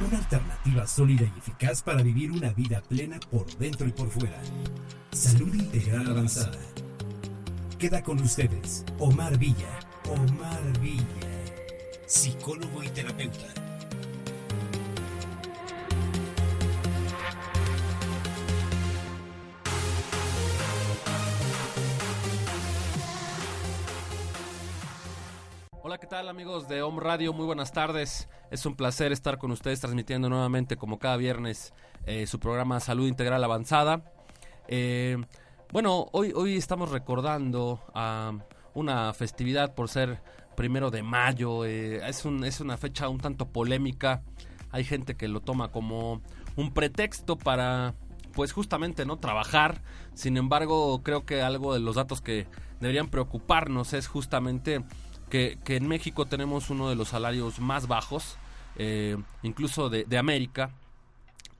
Una alternativa sólida y eficaz para vivir una vida plena por dentro y por fuera. Salud integral avanzada. Queda con ustedes Omar Villa. Omar Villa, psicólogo y terapeuta. Hola, ¿qué tal amigos de Home Radio? Muy buenas tardes. Es un placer estar con ustedes transmitiendo nuevamente, como cada viernes, eh, su programa Salud Integral Avanzada. Eh, bueno, hoy, hoy estamos recordando a una festividad por ser primero de mayo. Eh, es, un, es una fecha un tanto polémica. Hay gente que lo toma como un pretexto para, pues justamente, no trabajar. Sin embargo, creo que algo de los datos que deberían preocuparnos es justamente que, en México tenemos uno de los salarios más bajos, eh, incluso de, América.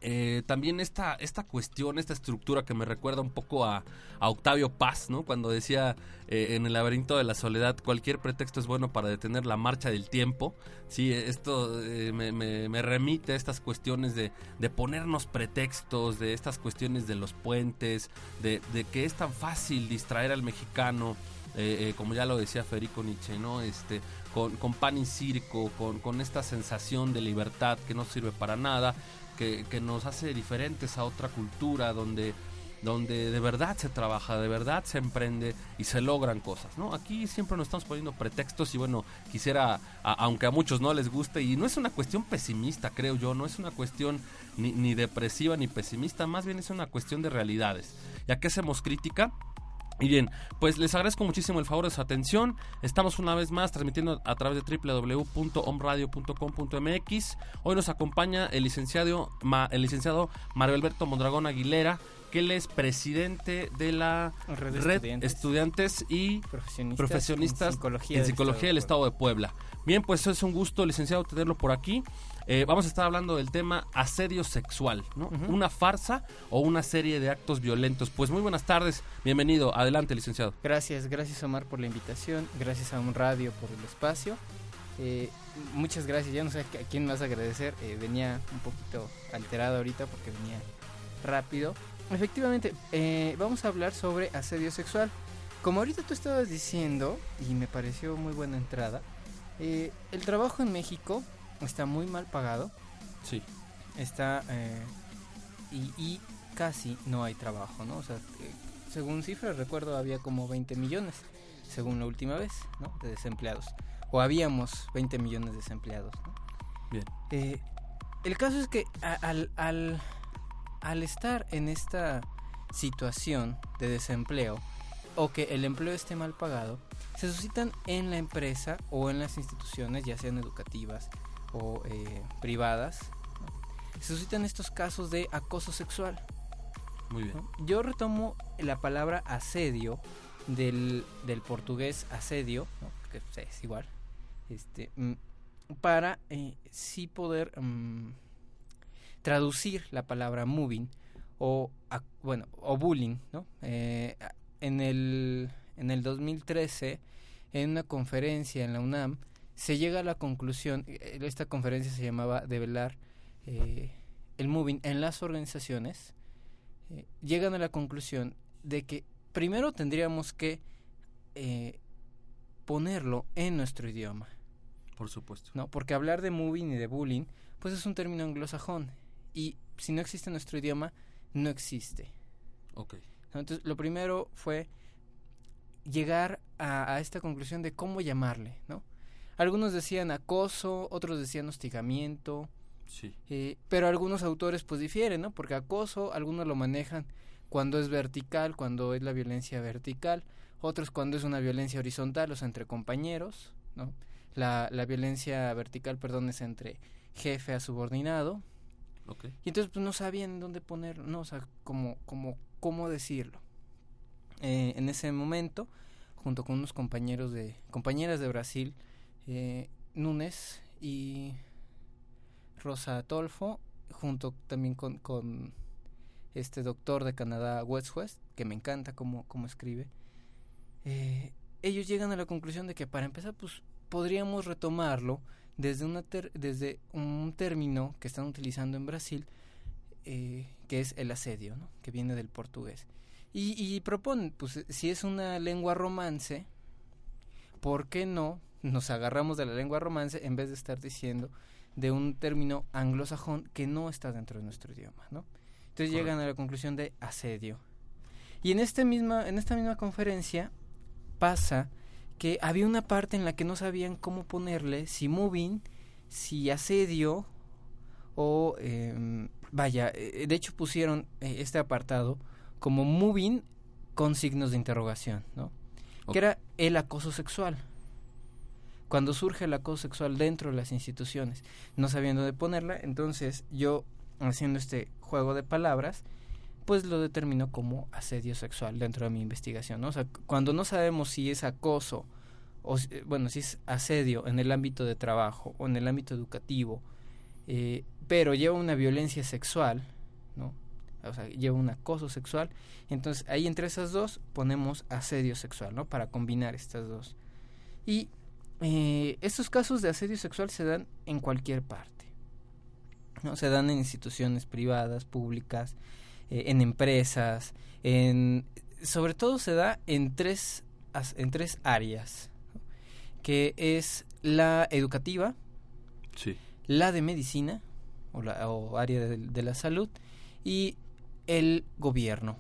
Eh, también esta, esta cuestión, esta estructura que me recuerda un poco a, Octavio Paz, ¿no? Cuando decía eh, en el laberinto de la soledad, cualquier pretexto es bueno para detener la marcha del tiempo. Sí, esto me, remite a estas cuestiones de, de, ponernos pretextos, de estas cuestiones de los puentes, de, de que es tan fácil distraer al mexicano eh, eh, como ya lo decía Federico Nietzsche, ¿no? Este, con, con pan y circo, con, con, esta sensación de libertad que no sirve para nada, que, que, nos hace diferentes a otra cultura donde, donde de verdad se trabaja, de verdad se emprende y se logran cosas, ¿no? Aquí siempre nos estamos poniendo pretextos y bueno, quisiera, aunque a muchos no les guste, y no es una cuestión pesimista, creo yo, no es una cuestión ni, ni depresiva ni pesimista, más bien es una cuestión de realidades. ¿Y qué hacemos crítica? Y bien, pues les agradezco muchísimo el favor de su atención. Estamos una vez más transmitiendo a través de www.omradio.com.mx. Hoy nos acompaña el licenciado, el licenciado Mario Alberto Mondragón Aguilera, que él es presidente de la Red, Estudiantes. y Profesionistas, en Psicología, del, Estado de Puebla. Bien, pues es un gusto, licenciado, tenerlo por aquí. Eh, vamos a estar hablando del tema asedio sexual, ¿no? Una farsa o una serie de actos violentos. Pues muy buenas tardes, bienvenido, adelante licenciado. Gracias, gracias Omar por la invitación, gracias a un radio por el espacio. Eh, muchas gracias, ya no sé a quién más agradecer, eh, venía un poquito alterado ahorita porque venía rápido. Efectivamente, vamos a hablar sobre asedio sexual. Como ahorita tú estabas diciendo, y me pareció muy buena entrada, el trabajo en México está muy mal pagado. Sí. Está. Eh, y, casi no hay trabajo, ¿no? O sea, eh, según cifras, recuerdo, había como 20 millones, según la última vez, ¿no? De desempleados. O habíamos 20 millones de desempleados, ¿no? Bien. Eh, el caso es que al, al, al estar en esta situación de desempleo, o que el empleo esté mal pagado, se suscitan en la empresa o en las instituciones, ya sean educativas, o eh, privadas, se suscitan estos casos de acoso sexual. Muy bien. Yo retomo la palabra asedio del, del portugués asedio, que es igual, este, mm, para eh, sí poder mm, traducir la palabra moving o, bueno, o bullying, ¿no? Eh, en, el, en el 2013, en una conferencia en la UNAM, se llega a la conclusión, eh, esta conferencia se llamaba Develar eh, el Moving en las organizaciones, eh, llegan a la conclusión de que primero tendríamos que ponerlo en nuestro idioma. Por supuesto. No, porque hablar de moving y de bullying, pues es un término anglosajón. Y si no existe en nuestro idioma, no existe. Ok. Entonces, lo primero fue llegar a, a, esta conclusión de cómo llamarle, ¿no? Algunos decían acoso, otros decían hostigamiento. Sí. Eh, pero algunos autores pues difieren, ¿no? Porque acoso, algunos lo manejan cuando es vertical, cuando es la violencia vertical. otros cuando es una violencia horizontal, o sea, entre compañeros, ¿no? La, la violencia vertical, perdón, es entre jefe a subordinado. Y entonces pues no sabían dónde poner, no, o sea, cómo, cómo, cómo decirlo. Eh, en ese momento, junto con unos compañeros de, compañeras de Brasil, eh, Núñez y Rosa Tolfo, junto también con, este doctor de Canadá, West West, que me encanta cómo, cómo escribe, eh, ellos llegan a la conclusión de que para empezar, pues podríamos retomarlo desde, desde un término que están utilizando en Brasil, eh, que es el asedio, ¿no? que viene del portugués. Y, y proponen, pues si es una lengua romance, ¿por qué no nos agarramos de la lengua romance en vez de estar diciendo de un término anglosajón que no está dentro de nuestro idioma, ¿no? Entonces llegan a la conclusión de asedio. Y en, este misma, en esta misma conferencia pasa que había una parte en la que no sabían cómo ponerle, si moving, si asedio o em, vaya, eh, de hecho pusieron eh, este apartado como moving con signos de interrogación, ¿no? Que era el acoso sexual. Cuando surge el acoso sexual dentro de las instituciones, no sabiendo de ponerla, entonces yo haciendo este juego de palabras, pues lo determino como asedio sexual dentro de mi investigación, ¿no? O sea, cuando no sabemos si es acoso o eh, bueno, si es asedio en el ámbito de trabajo o en el ámbito educativo, eh, pero lleva una violencia sexual, ¿no? O sea, lleva un acoso sexual, entonces ahí entre esas dos ponemos asedio sexual, ¿no? Para combinar estas dos. Y eh, estos casos de asedio sexual se dan en cualquier parte, ¿no? Se dan en instituciones privadas, públicas, eh, en empresas, en sobre todo se da en tres en tres áreas, que es la educativa, la de medicina o, la, o área de, la salud y el gobierno.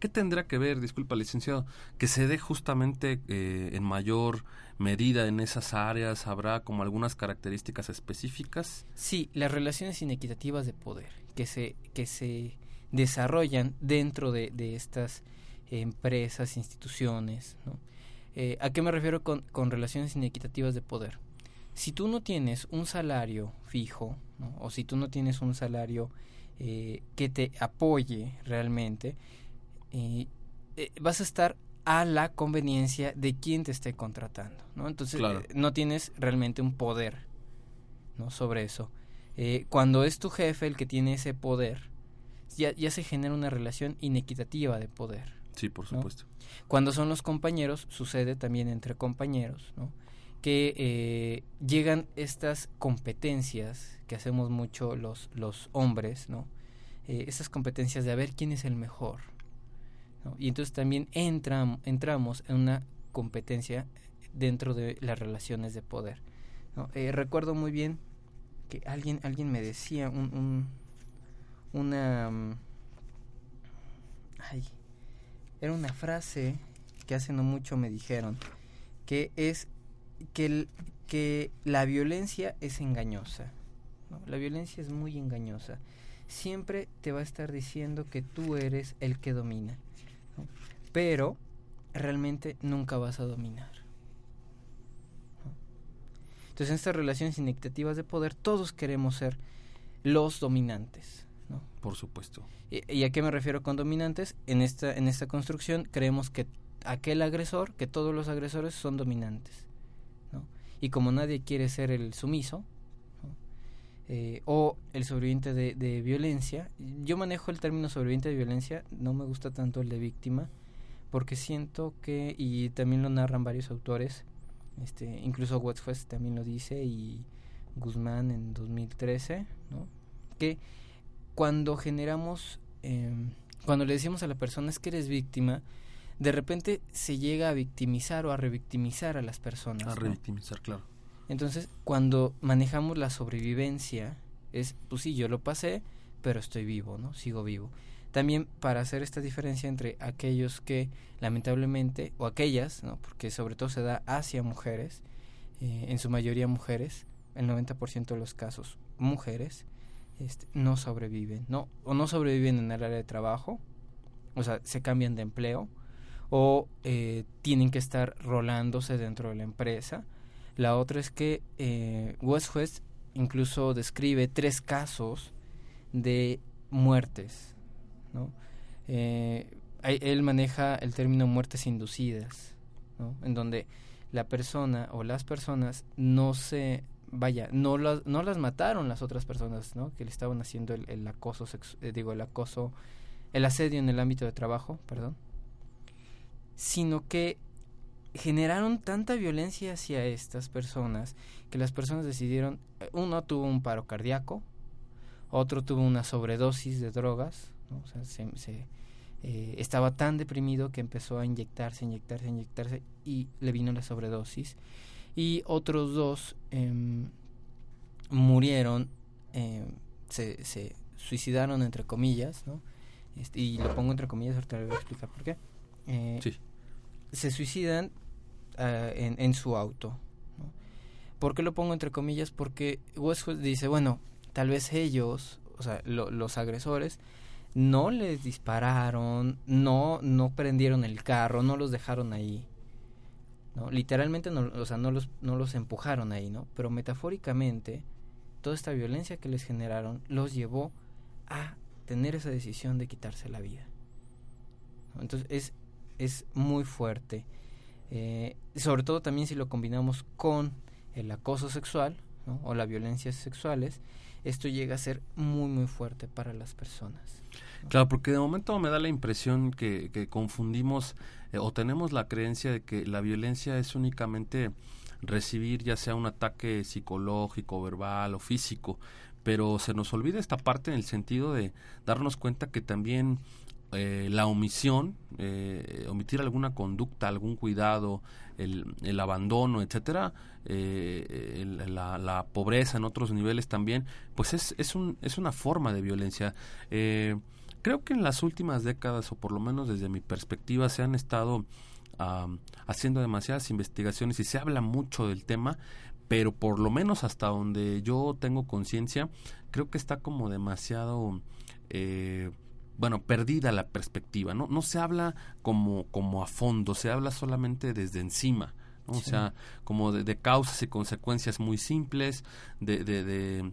¿Qué tendrá que ver, disculpa licenciado, que se dé justamente eh, en mayor medida en esas áreas? ¿Habrá como algunas características específicas? Sí, las relaciones inequitativas de poder que se, que se desarrollan dentro de, de estas empresas, instituciones. Eh, ¿A qué me refiero con, con, relaciones inequitativas de poder? Si tú no tienes un salario fijo, o si tú no tienes un salario eh, que te apoye realmente, eh vas a estar a la conveniencia de quien te esté contratando, ¿no? Entonces eh, no tienes realmente un poder, ¿no? Sobre eso. Eh, cuando es tu jefe el que tiene ese poder, ya, ya se genera una relación inequitativa de poder. Sí, por supuesto. Cuando son los compañeros, sucede también entre compañeros, ¿no? que eh, llegan estas competencias que hacemos mucho los, los hombres, ¿no? Eh, estas competencias de a ver quién es el mejor. Y entonces también entram, entramos en una competencia dentro de las relaciones de poder. Eh, recuerdo muy bien que alguien, alguien me decía un, un una... Mm, ay, era una frase que hace no mucho me dijeron, que es que, que la violencia es engañosa. La violencia es muy engañosa. Siempre te va a estar diciendo que tú eres el que domina. Pero realmente nunca vas a dominar. Entonces en estas relaciones inequitativas de poder todos queremos ser los dominantes. ¿no? Por supuesto. ¿Y, ¿Y, a qué me refiero con dominantes? En esta, en esta construcción creemos que aquel agresor, que todos los agresores son dominantes y como nadie quiere ser el sumiso eh, o el sobreviviente de, de, violencia, yo manejo el término sobreviviente de violencia, no me gusta tanto el de víctima, porque siento que, y también lo narran varios autores, este, incluso Westfest también lo dice y Guzmán en 2013, ¿no? que cuando generamos, eh, cuando le decimos a la persona es que eres víctima, de repente se llega a victimizar o a revictimizar a las personas. A revictimizar, claro. Entonces, cuando manejamos la sobrevivencia, es, pues sí, yo lo pasé, pero estoy vivo, ¿no? Sigo vivo. También para hacer esta diferencia entre aquellos que, lamentablemente, o aquellas, ¿no? Porque sobre todo se da hacia mujeres, eh, en su mayoría mujeres, el 90% de los casos mujeres, este, no sobreviven, ¿no? O no sobreviven en el área de trabajo, o sea, se cambian de empleo, o eh, tienen que estar rolándose dentro de la empresa. La otra es que eh, West West incluso describe tres casos de muertes. ¿no? Eh, él maneja el término muertes inducidas, ¿no? en donde la persona o las personas no se vaya no las no las mataron las otras personas no que le estaban haciendo el, acoso eh, digo el acoso el asedio en el ámbito de trabajo perdón sino que generaron tanta violencia hacia estas personas que las personas decidieron eh, uno tuvo un paro cardíaco otro tuvo una sobredosis de drogas se, eh, estaba tan deprimido que empezó a inyectarse, inyectarse, inyectarse y le vino la sobredosis. Y otros dos em, murieron, em, se, se, suicidaron entre comillas, ¿no? Este, y lo pongo entre comillas, ahorita voy a explicar por qué. Eh, se suicidan ah, en, su auto. ¿Por qué lo pongo entre comillas? Porque Westwood dice, bueno, tal vez ellos, o sea, los agresores, no les dispararon, no, no prendieron el carro, no los dejaron ahí. ¿no? Literalmente, o sea, no los, no los empujaron ahí, ¿no? Pero metafóricamente, toda esta violencia que les generaron los llevó a tener esa decisión de quitarse la vida. Entonces, es, es muy fuerte. Eh, sobre todo también si lo combinamos con el acoso sexual o las violencias sexuales, esto llega a ser muy muy fuerte para las personas. Claro, porque de momento me da la impresión que, que confundimos eh, o tenemos la creencia de que la violencia es únicamente recibir ya sea un ataque psicológico, verbal o físico, pero se nos olvida esta parte en el sentido de darnos cuenta que también eh, la omisión, eh, omitir alguna conducta, algún cuidado, el, el abandono, etcétera, eh, la, la, pobreza en otros niveles también, pues es, es, un, es una forma de violencia. creo que en las últimas décadas, o por lo menos desde mi perspectiva, se han estado haciendo demasiadas investigaciones y se habla mucho del tema, pero por lo menos hasta donde yo tengo conciencia, creo que está como demasiado eh, bueno, perdida la perspectiva, ¿no? No se habla como, como a fondo, se habla solamente desde encima, ¿no? O sea, como de, causas y consecuencias muy simples, de, de, de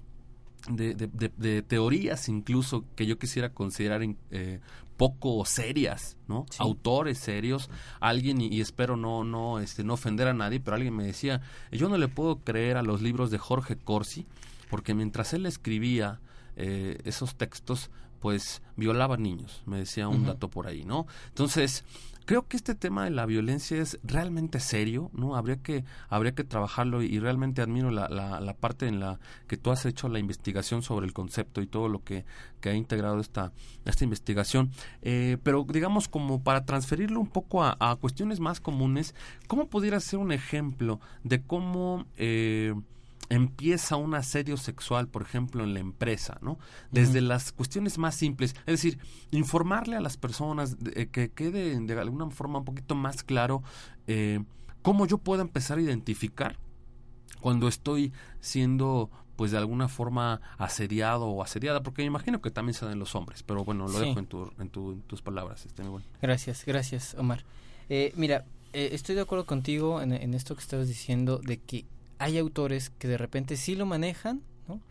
de, teorías incluso que yo quisiera considerar eh, poco serias, ¿no? Autores serios, alguien y, espero no no este no ofender a nadie, pero alguien me decía, yo no le puedo creer a los libros de Jorge Corsi porque mientras él escribía eh, esos textos pues violaba niños, me decía un dato por ahí, ¿no? Entonces, creo que este tema de la violencia es realmente serio, ¿no? Habría que, habría que trabajarlo y, realmente admiro la, la, parte en la que tú has hecho la investigación sobre el concepto y todo lo que, que ha integrado esta, esta investigación. Eh, pero digamos, como para transferirlo un poco a, a, cuestiones más comunes, ¿cómo pudiera ser un ejemplo de cómo... Eh, empieza un asedio sexual, por ejemplo, en la empresa, ¿no? Desde las cuestiones más simples, es decir, informarle a las personas eh, que quede de alguna forma un poquito más claro eh, cómo yo puedo empezar a identificar cuando estoy siendo pues de alguna forma asediado o asediada, porque me imagino que también se dan los hombres, pero bueno, lo dejo en, tu, en, tus palabras. Este, Gracias, gracias, Omar. Eh, mira, estoy de acuerdo contigo en, en, esto que estabas diciendo de que hay autores que de repente sí lo manejan, ¿no?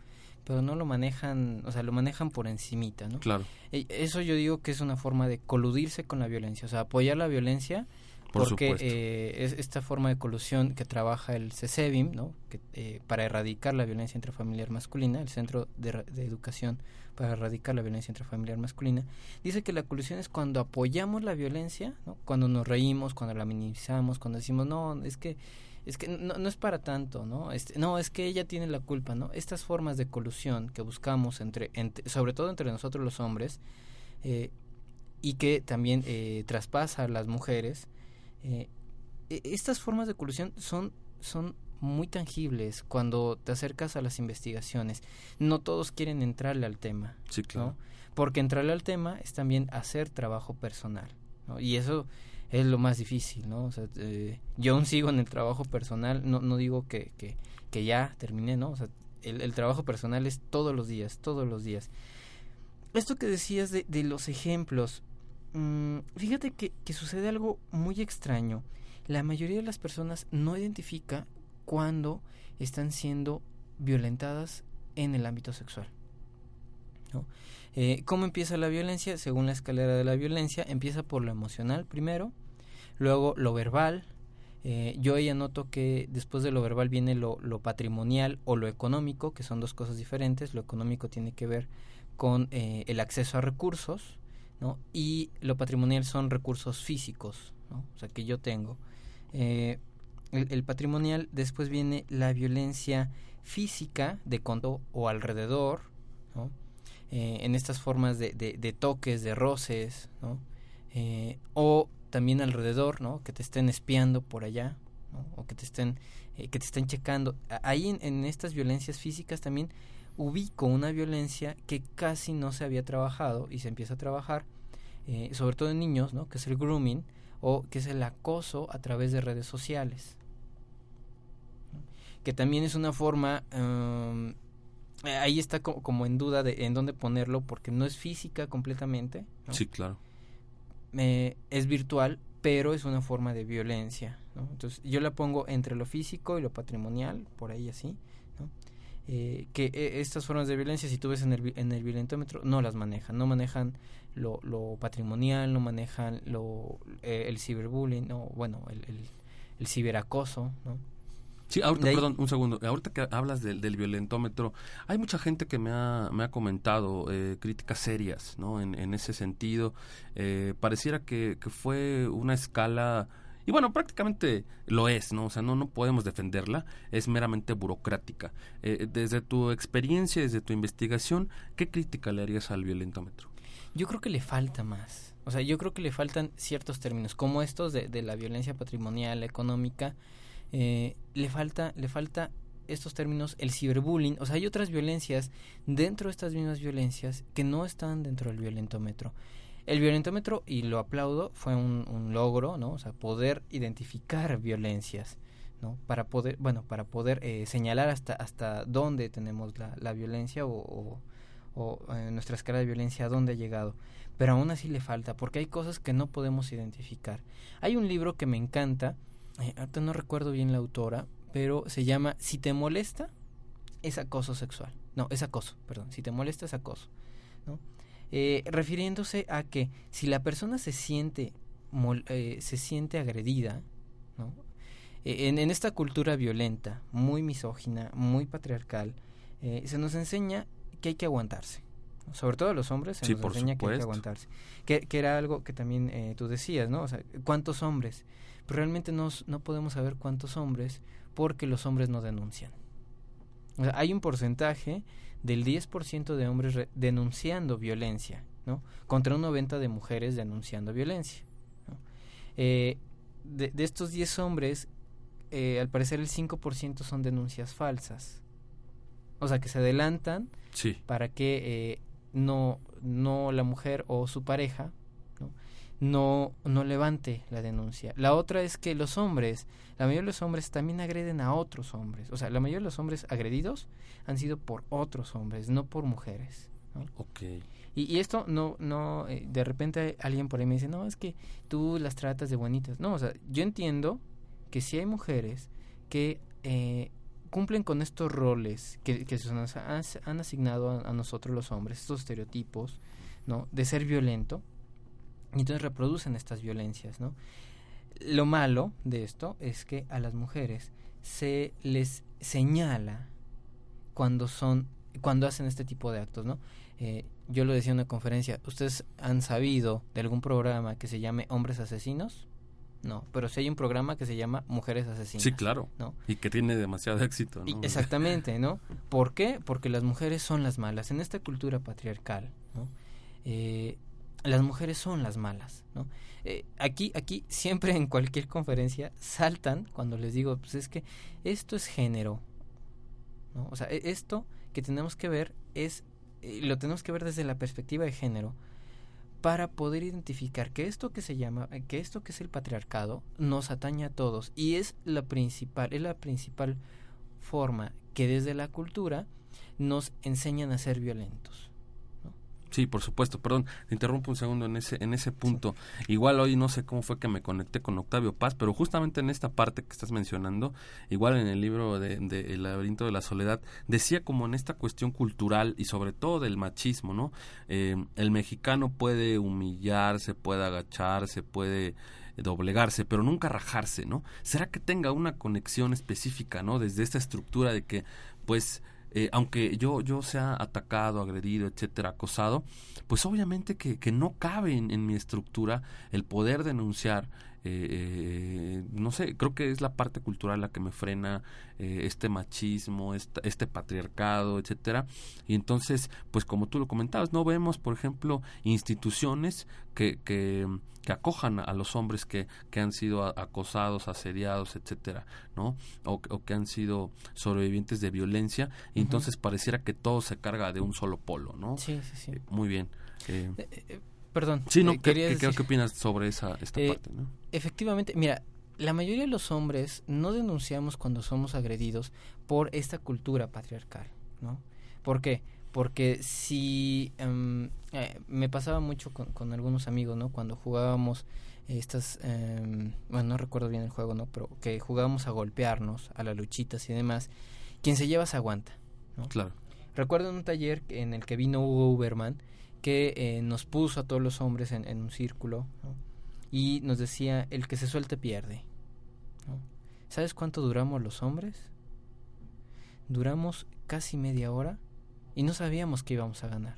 Pero no lo manejan, o sea, lo manejan por encimita, ¿no? Claro. Eso yo digo que es una forma de coludirse con la violencia, o sea, apoyar la violencia porque eh, es esta forma de colusión que trabaja el CESEBIM, ¿no? Que, eh, para erradicar la violencia intrafamiliar masculina, el Centro de, de, Educación para erradicar la violencia intrafamiliar masculina, dice que la colusión es cuando apoyamos la violencia, ¿no? cuando nos reímos, cuando la minimizamos, cuando decimos, no, es que es que no, no es para tanto, ¿no? Este, no, es que ella tiene la culpa, ¿no? Estas formas de colusión que buscamos entre, sobre todo entre nosotros los hombres, eh, y que también eh, traspasa a las mujeres, eh, e, estas formas de colusión son, son muy tangibles cuando te acercas a las investigaciones. No todos quieren entrarle al tema. Sí, claro. Porque entrarle al tema es también hacer trabajo personal. ¿no? Y eso es lo más difícil, ¿no? O sea, eh, yo aún sigo en el trabajo personal, no, no digo que, que, que ya terminé, ¿no? O sea, el, el, trabajo personal es todos los días, todos los días. Esto que decías de, de los ejemplos, mm, fíjate que, que sucede algo muy extraño. La mayoría de las personas no identifica cuando están siendo violentadas en el ámbito sexual. Eh, ¿Cómo empieza la violencia? Según la escalera de la violencia, empieza por lo emocional primero, luego lo verbal. Eh, yo ahí anoto que después de lo verbal viene lo, patrimonial o lo económico, que son dos cosas diferentes. Lo económico tiene que ver con eh, el acceso a recursos, ¿no? Y lo patrimonial son recursos físicos, ¿no? O sea, que yo tengo. El, el, patrimonial, después viene la violencia física de conto o alrededor, ¿no? Eh, en estas formas de, de, de, toques, de roces, ¿no? Eh, o también alrededor, ¿no? Que te estén espiando por allá, ¿no? O que te estén, eh, que te estén checando. Ahí en, en, estas violencias físicas también ubico una violencia que casi no se había trabajado y se empieza a trabajar, sobre todo en niños, ¿no? Que es el grooming o que es el acoso a través de redes sociales. Que también es una forma um, ahí está como, como, en duda de en dónde ponerlo porque no es física completamente. ¿no? Sí, claro. Eh, es virtual, pero es una forma de violencia. ¿no? Entonces yo la pongo entre lo físico y lo patrimonial, por ahí así. ¿no? Eh, que eh, estas formas de violencia, si tú ves en el, en el violentómetro, no las manejan. No manejan lo, lo patrimonial, no manejan lo, eh, el ciberbullying, no, bueno, el, el, el ciberacoso, ¿no? Sí, ahorita, perdón, un segundo. Ahorita que hablas del, del, violentómetro, hay mucha gente que me ha, me ha comentado eh, críticas serias, ¿no? En, en ese sentido, eh, pareciera que, que fue una escala y bueno, prácticamente lo es, ¿no? O sea, no, no podemos defenderla, es meramente burocrática. Eh, desde tu experiencia, desde tu investigación, ¿qué crítica le harías al violentómetro? Yo creo que le falta más. O sea, yo creo que le faltan ciertos términos, como estos de, de la violencia patrimonial, económica, eh, le falta le falta estos términos el ciberbullying. O sea hay otras violencias dentro de estas mismas violencias que no están dentro del violentómetro. El violentómetro y lo aplaudo fue un, logro no o sea poder identificar violencias no para poder bueno para poder eh, señalar hasta hasta dónde tenemos la, la violencia o, o, o eh, nuestra escala de violencia a dónde ha llegado. Pero aún así le falta porque hay cosas que no podemos identificar. Hay un libro que me encanta eh, ahorita no recuerdo bien la autora, pero se llama Si te molesta, es acoso sexual. No, es acoso, perdón. Si te molesta, es acoso. ¿no? Eh, refiriéndose a que si la persona se siente, mol, eh, se siente agredida, ¿no? en, en, esta cultura violenta, muy misógina, muy patriarcal, se nos enseña que hay que aguantarse. Sobre todo a los hombres se sí, nos enseña supuesto. que hay que aguantarse. Que, que era algo que también tú decías, ¿no? O sea, ¿cuántos hombres? Pero realmente no, no podemos saber cuántos hombres porque los hombres no denuncian. O sea, hay un porcentaje del 10% de hombres denunciando violencia, ¿no? Contra un 90% de mujeres denunciando violencia. ¿no? Eh, de, de, estos 10 hombres, eh, al parecer el 5% son denuncias falsas. O sea, que se adelantan sí. para que eh, no, no la mujer o su pareja no, no levante la denuncia. La otra es que los hombres, la mayoría de los hombres también agreden a otros hombres. O sea, la mayoría de los hombres agredidos han sido por otros hombres, no por mujeres. ¿no? Okay. Y, y, esto no, no, eh, de repente alguien por ahí me dice, no, es que tú las tratas de bonitas. No, o sea, yo entiendo que si hay mujeres que eh, cumplen con estos roles que, que se nos han, han asignado a, a nosotros los hombres, estos estereotipos, ¿no? De ser violento, y entonces reproducen estas violencias, ¿no? Lo malo de esto es que a las mujeres se les señala cuando son cuando hacen este tipo de actos, ¿no? Eh, yo lo decía en una conferencia, ¿ustedes han sabido de algún programa que se llame Hombres Asesinos? No, pero sí hay un programa que se llama Mujeres Asesinas. Sí, claro. ¿no? Y que tiene demasiado éxito, ¿no? Y exactamente, ¿no? ¿Por qué? Porque las mujeres son las malas. En esta cultura patriarcal, ¿no? Eh, las mujeres son las malas, ¿no? Eh, aquí, aquí, siempre en cualquier conferencia saltan cuando les digo, pues es que esto es género, ¿no? O sea, esto que tenemos que ver es, eh, lo tenemos que ver desde la perspectiva de género para poder identificar que esto que se llama, que esto que es el patriarcado nos atañe a todos y es la principal, es la principal forma que desde la cultura nos enseñan a ser violentos. Sí, por supuesto. Perdón, te interrumpo un segundo en ese en ese punto. Igual hoy no sé cómo fue que me conecté con Octavio Paz, pero justamente en esta parte que estás mencionando, igual en el libro de, de El laberinto de la soledad, decía como en esta cuestión cultural y sobre todo del machismo, ¿no? Eh, el mexicano puede humillarse, puede agacharse, puede doblegarse, pero nunca rajarse, ¿no? ¿Será que tenga una conexión específica, ¿no? Desde esta estructura de que, pues, eh, aunque yo, yo sea atacado, agredido, etcétera, acosado, pues obviamente que, que no cabe en, mi estructura el poder denunciar. Eh, eh, no sé, creo que es la parte cultural la que me frena este machismo, este, este patriarcado, etcétera. Y entonces, pues como tú lo comentabas, no vemos, por ejemplo, instituciones que, que que acojan a los hombres que, que han sido acosados, asediados, etcétera, ¿no? O, que han sido sobrevivientes de violencia, y entonces pareciera que todo se carga de un solo polo, ¿no? Sí, sí, sí. Eh, muy bien. Eh, eh, perdón. Sí, no, ¿qué, qué, opinas sobre esa esta parte, ¿no? Efectivamente, mira, la mayoría de los hombres no denunciamos cuando somos agredidos por esta cultura patriarcal, ¿no? ¿Por qué? porque si em, eh, me pasaba mucho con, algunos amigos, ¿no? Cuando jugábamos estas, em, bueno, no recuerdo bien el juego, ¿no? Pero que jugábamos a golpearnos, a las luchitas y demás, quien se lleva se aguanta, ¿no? Claro. Recuerdo en un taller en el que vino Hugo Uberman que eh, nos puso a todos los hombres en, un círculo y nos decía, el que se suelte pierde. ¿Sabes cuánto duramos los hombres? Duramos casi media hora y no sabíamos que íbamos a ganar.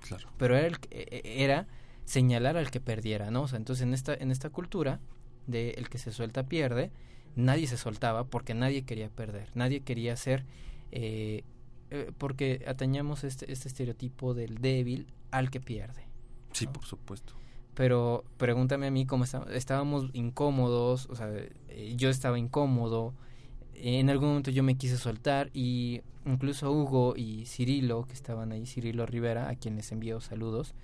Claro. Pero era, el, e, e, era señalar al que perdiera, ¿no? O sea, entonces en esta, en esta cultura de el que se suelta pierde, nadie se soltaba porque nadie quería perder, nadie quería ser, eh, eh, porque atañamos este, este estereotipo del débil al que pierde. Sí, por supuesto. Pero pregúntame a mí cómo estábamos, estábamos incómodos, o sea, eh, yo estaba incómodo, en algún momento yo me quise soltar y incluso Hugo y Cirilo, que estaban ahí, Cirilo Rivera, a quien les envío saludos,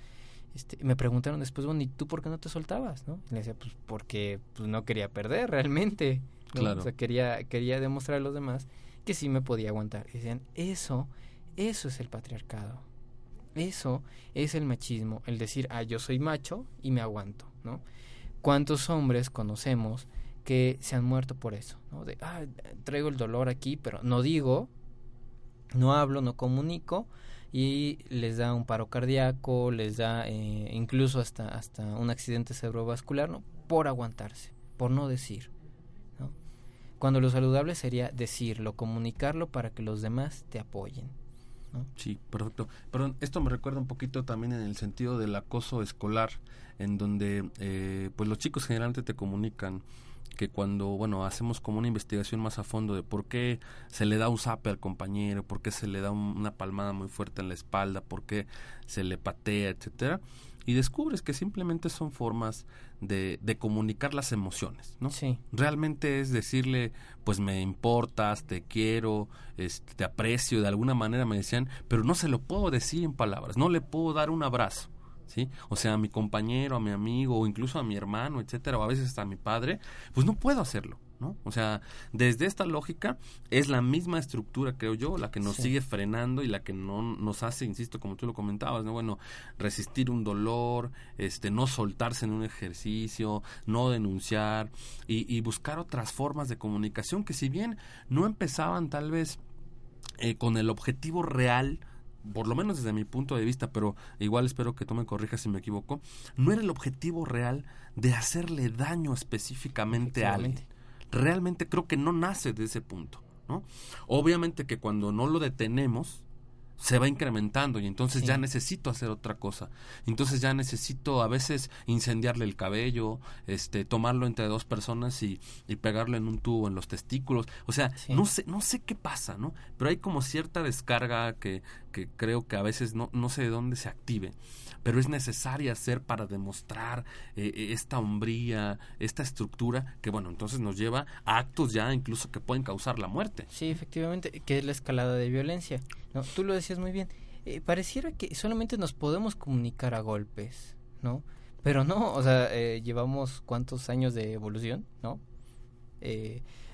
este, me preguntaron después, bueno, ¿y tú por qué no te soltabas? ¿no? Y le decía, pues porque pues, no quería perder realmente. Claro. O sea, quería, quería demostrar a los demás que sí me podía aguantar. Decían, eso, eso es el patriarcado. Eso es el machismo, el decir, ah, yo soy macho y me aguanto, ¿no? ¿Cuántos hombres conocemos que se han muerto por eso, ¿no? De, ah, traigo el dolor aquí, pero no digo, no hablo, no comunico y les da un paro cardíaco, les da eh, incluso hasta, hasta un accidente cerebrovascular, ¿no? Por aguantarse, por no decir. Cuando lo saludable sería decirlo, comunicarlo para que los demás te apoyen. ¿no? Sí, perfecto. Perdón, esto me recuerda un poquito también en el sentido del acoso escolar, en donde eh, pues los chicos generalmente te comunican que cuando, bueno, hacemos como una investigación más a fondo de por qué se le da un zape al compañero, por qué se le da una palmada muy fuerte en la espalda, por qué se le patea, etcétera, y descubres que simplemente son formas de, de comunicar las emociones, ¿no? Sí. Realmente es decirle, pues me importas, te quiero, este, te aprecio, de alguna manera me decían, pero no se lo puedo decir en palabras, no le puedo dar un abrazo ¿sí? O sea, a mi compañero, a mi amigo, o incluso a mi hermano, etcétera, o a veces hasta a mi padre, pues no puedo hacerlo, ¿no? O sea, desde esta lógica es la misma estructura, creo yo, la que nos sigue frenando y la que no nos hace, insisto, como tú lo comentabas, ¿no? Bueno, resistir un dolor, este, no soltarse en un ejercicio, no denunciar y, y buscar otras formas de comunicación que si bien no empezaban tal vez eh, con el objetivo real por lo menos desde mi punto de vista, pero igual espero que tú me corrijas si me equivoco, no era el objetivo real de hacerle daño específicamente a alguien. Realmente creo que no nace de ese punto, ¿no? Obviamente que cuando no lo detenemos, se va incrementando y entonces ya necesito hacer otra cosa. Entonces ya necesito a veces incendiarle el cabello, este, tomarlo entre dos personas y, y pegarlo en un tubo en los testículos. O sea, no sé, no sé qué pasa, ¿no? Pero hay como cierta descarga que, que creo que a veces no, no sé de dónde se active pero es necesaria ser para demostrar eh, eh, esta hombría, esta estructura que, bueno, entonces nos lleva a actos ya incluso que pueden causar la muerte. Sí, efectivamente, que es la escalada de violencia. ¿no? Tú lo decías muy bien. Eh, pareciera que solamente nos podemos comunicar a golpes, ¿no? Pero no, o sea, llevamos cuántos años de evolución, ¿no?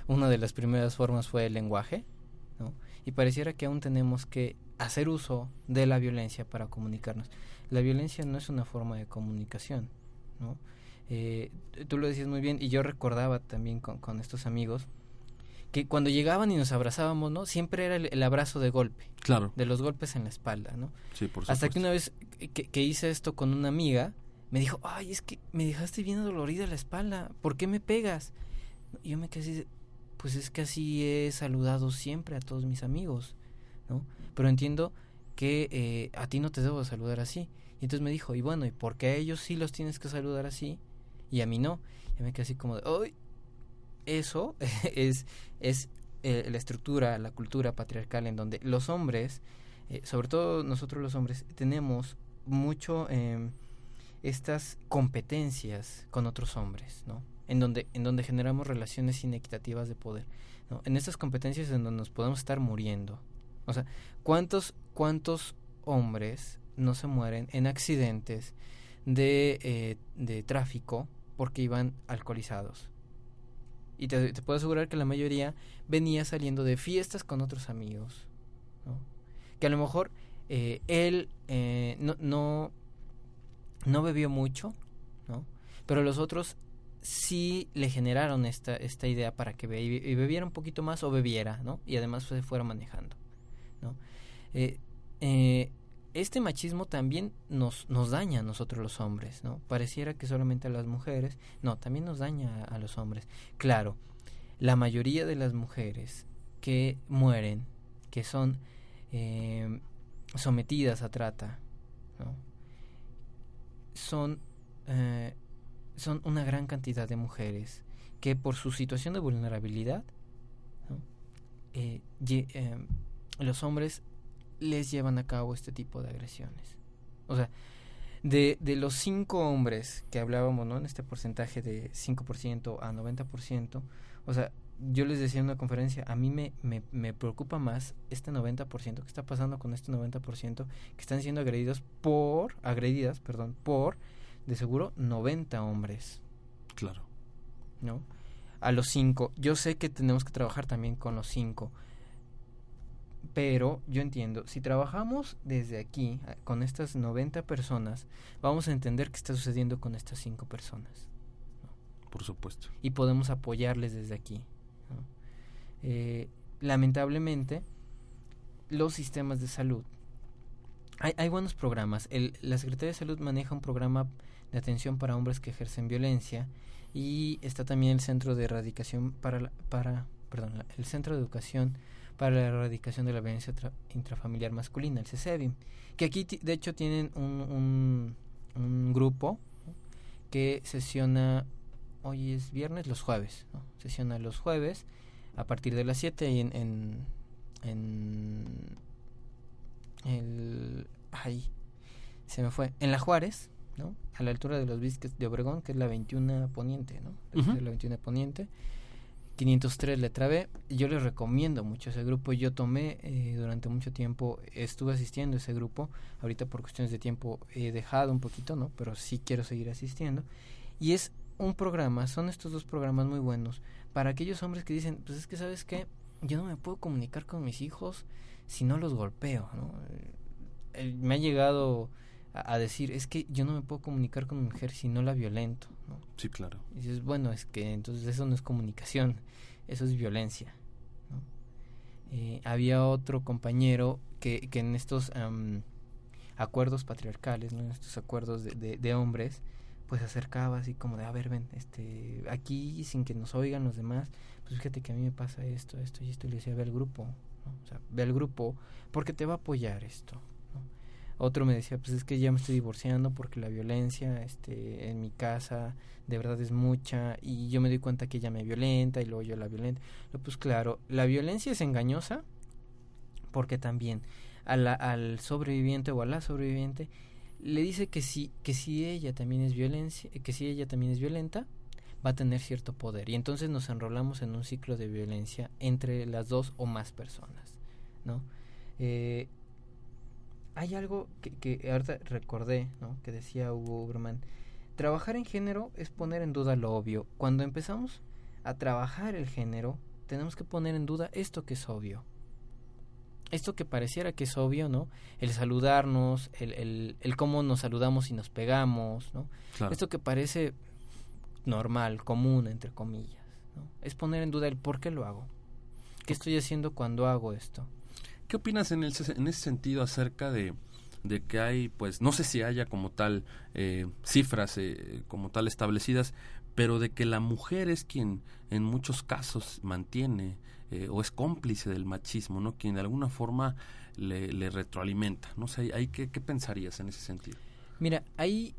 una de las primeras formas fue el lenguaje, ¿no? Y pareciera que aún tenemos que hacer uso de la violencia para comunicarnos. La violencia no es una forma de comunicación, ¿no? Eh, tú lo decías muy bien y yo recordaba también con, con, estos amigos que cuando llegaban y nos abrazábamos, ¿no? Siempre era el, el, abrazo de golpe. Claro. De los golpes en la espalda, ¿no? Sí, por Hasta que una vez que, que, hice esto con una amiga, me dijo, ay, es que me dejaste bien dolorida la espalda, ¿por qué me pegas? Y yo me quedé así, pues es que así he saludado siempre a todos mis amigos, ¿no? Pero entiendo que eh, a ti no te debo saludar así. Y entonces me dijo, y bueno, ¿y por qué a ellos sí los tienes que saludar así y a mí no? Y me quedé así como de, ¡ay! Eso es, es eh, la estructura, la cultura patriarcal en donde los hombres, eh, sobre todo nosotros los hombres, tenemos mucho eh, estas competencias con otros hombres, ¿no? En donde, en donde generamos relaciones inequitativas de poder. En estas competencias en donde nos podemos estar muriendo. O sea, ¿cuántos, cuántos hombres no se mueren en accidentes de, eh, de tráfico porque iban alcoholizados? Y te, puedo asegurar que la mayoría venía saliendo de fiestas con otros amigos. ¿no? Que a lo mejor eh, él eh, no, no, bebió mucho, ¿no? pero los otros sí le generaron esta, esta idea para que y bebiera un poquito más o bebiera, ¿no? Y además se fuera manejando, ¿no? Eh, eh, este machismo también nos, nos daña a nosotros los hombres, ¿no? Pareciera que solamente a las mujeres, no, también nos daña a, los hombres. Claro, la mayoría de las mujeres que mueren, que son eh, sometidas a trata, ¿no? son eh, son una gran cantidad de mujeres que por su situación de vulnerabilidad eh, los hombres les llevan a cabo este tipo de agresiones. O sea, de, de los cinco hombres que hablábamos, ¿no? En este porcentaje de 5% a 90%, o sea, yo les decía en una conferencia, a mí me, me, me preocupa más este 90%, que está pasando con este 90%, que están siendo agredidos por, agredidas, perdón, por, de seguro, 90 hombres. Claro. ¿No? A los cinco. Yo sé que tenemos que trabajar también con los cinco. Pero yo entiendo, si trabajamos desde aquí con estas 90 personas, vamos a entender qué está sucediendo con estas cinco personas. ¿no? Por supuesto. Y podemos apoyarles desde aquí. ¿no? Eh, lamentablemente, los sistemas de salud. Hay, hay buenos programas. El, la Secretaría de Salud maneja un programa de atención para hombres que ejercen violencia y está también el Centro de Erradicación para, la, para perdón, el Centro de Educación para la erradicación de la violencia intrafamiliar masculina, el CESEVI, que aquí de hecho tienen un, un, un grupo que sesiona, hoy es viernes, los jueves, ¿no? sesiona los jueves a partir de las 7 y en, en, en el, ay, se me fue, en la Juárez, ¿no? A la altura de los bisques de Obregón, que es la 21 Poniente, ¿no? Uh -huh. La 21 Poniente. 503 letra B. Yo les recomiendo mucho ese grupo. Yo tomé eh, durante mucho tiempo, estuve asistiendo a ese grupo. Ahorita por cuestiones de tiempo he dejado un poquito, ¿no? Pero sí quiero seguir asistiendo. Y es un programa, son estos dos programas muy buenos para aquellos hombres que dicen, pues es que sabes qué, yo no me puedo comunicar con mis hijos si no los golpeo. Eh, me ha llegado a, a, decir, es que yo no me puedo comunicar con mi mujer si no la violento, ¿no? Sí, claro. Y dices, bueno, es que entonces eso no es comunicación, eso es violencia, ¿no? Eh, había otro compañero que, que en estos um, acuerdos patriarcales, ¿no? En estos acuerdos de, de, de hombres, pues se acercaba así como de, a ver, ven, este, aquí sin que nos oigan los demás, pues fíjate que a mí me pasa esto, esto y esto, y le decía, ve al grupo, ¿no? O sea, ve al grupo porque te va a apoyar esto. Otro me decía, pues es que ya me estoy divorciando porque la violencia este, en mi casa de verdad es mucha y yo me doy cuenta que ella me violenta y luego yo la violento. Pues claro, la violencia es engañosa porque también al sobreviviente o a la sobreviviente le dice que si, que si ella también es violencia, que si ella también es violenta, va a tener cierto poder. Y entonces nos enrolamos en un ciclo de violencia entre las dos o más personas, ¿no? Eh, hay algo que, que ahorita recordé, ¿no? Que decía Hugo Uberman. Trabajar en género es poner en duda lo obvio. Cuando empezamos a trabajar el género, tenemos que poner en duda esto que es obvio, esto que pareciera que es obvio, ¿no? El saludarnos, el, el, el cómo nos saludamos y nos pegamos, ¿no? Claro. Esto que parece normal, común, entre comillas, ¿no? Es poner en duda el por qué lo hago. ¿Qué estoy haciendo cuando hago esto? ¿Qué opinas en, el, en ese sentido acerca de, de que hay, pues, no sé si haya como tal eh, cifras eh, como tal establecidas, pero de que la mujer es quien en muchos casos mantiene eh, o es cómplice del machismo, ¿no? Quien de alguna forma le, le retroalimenta. No sé, ¿hay, qué, ¿qué pensarías en ese sentido? Mira, ahí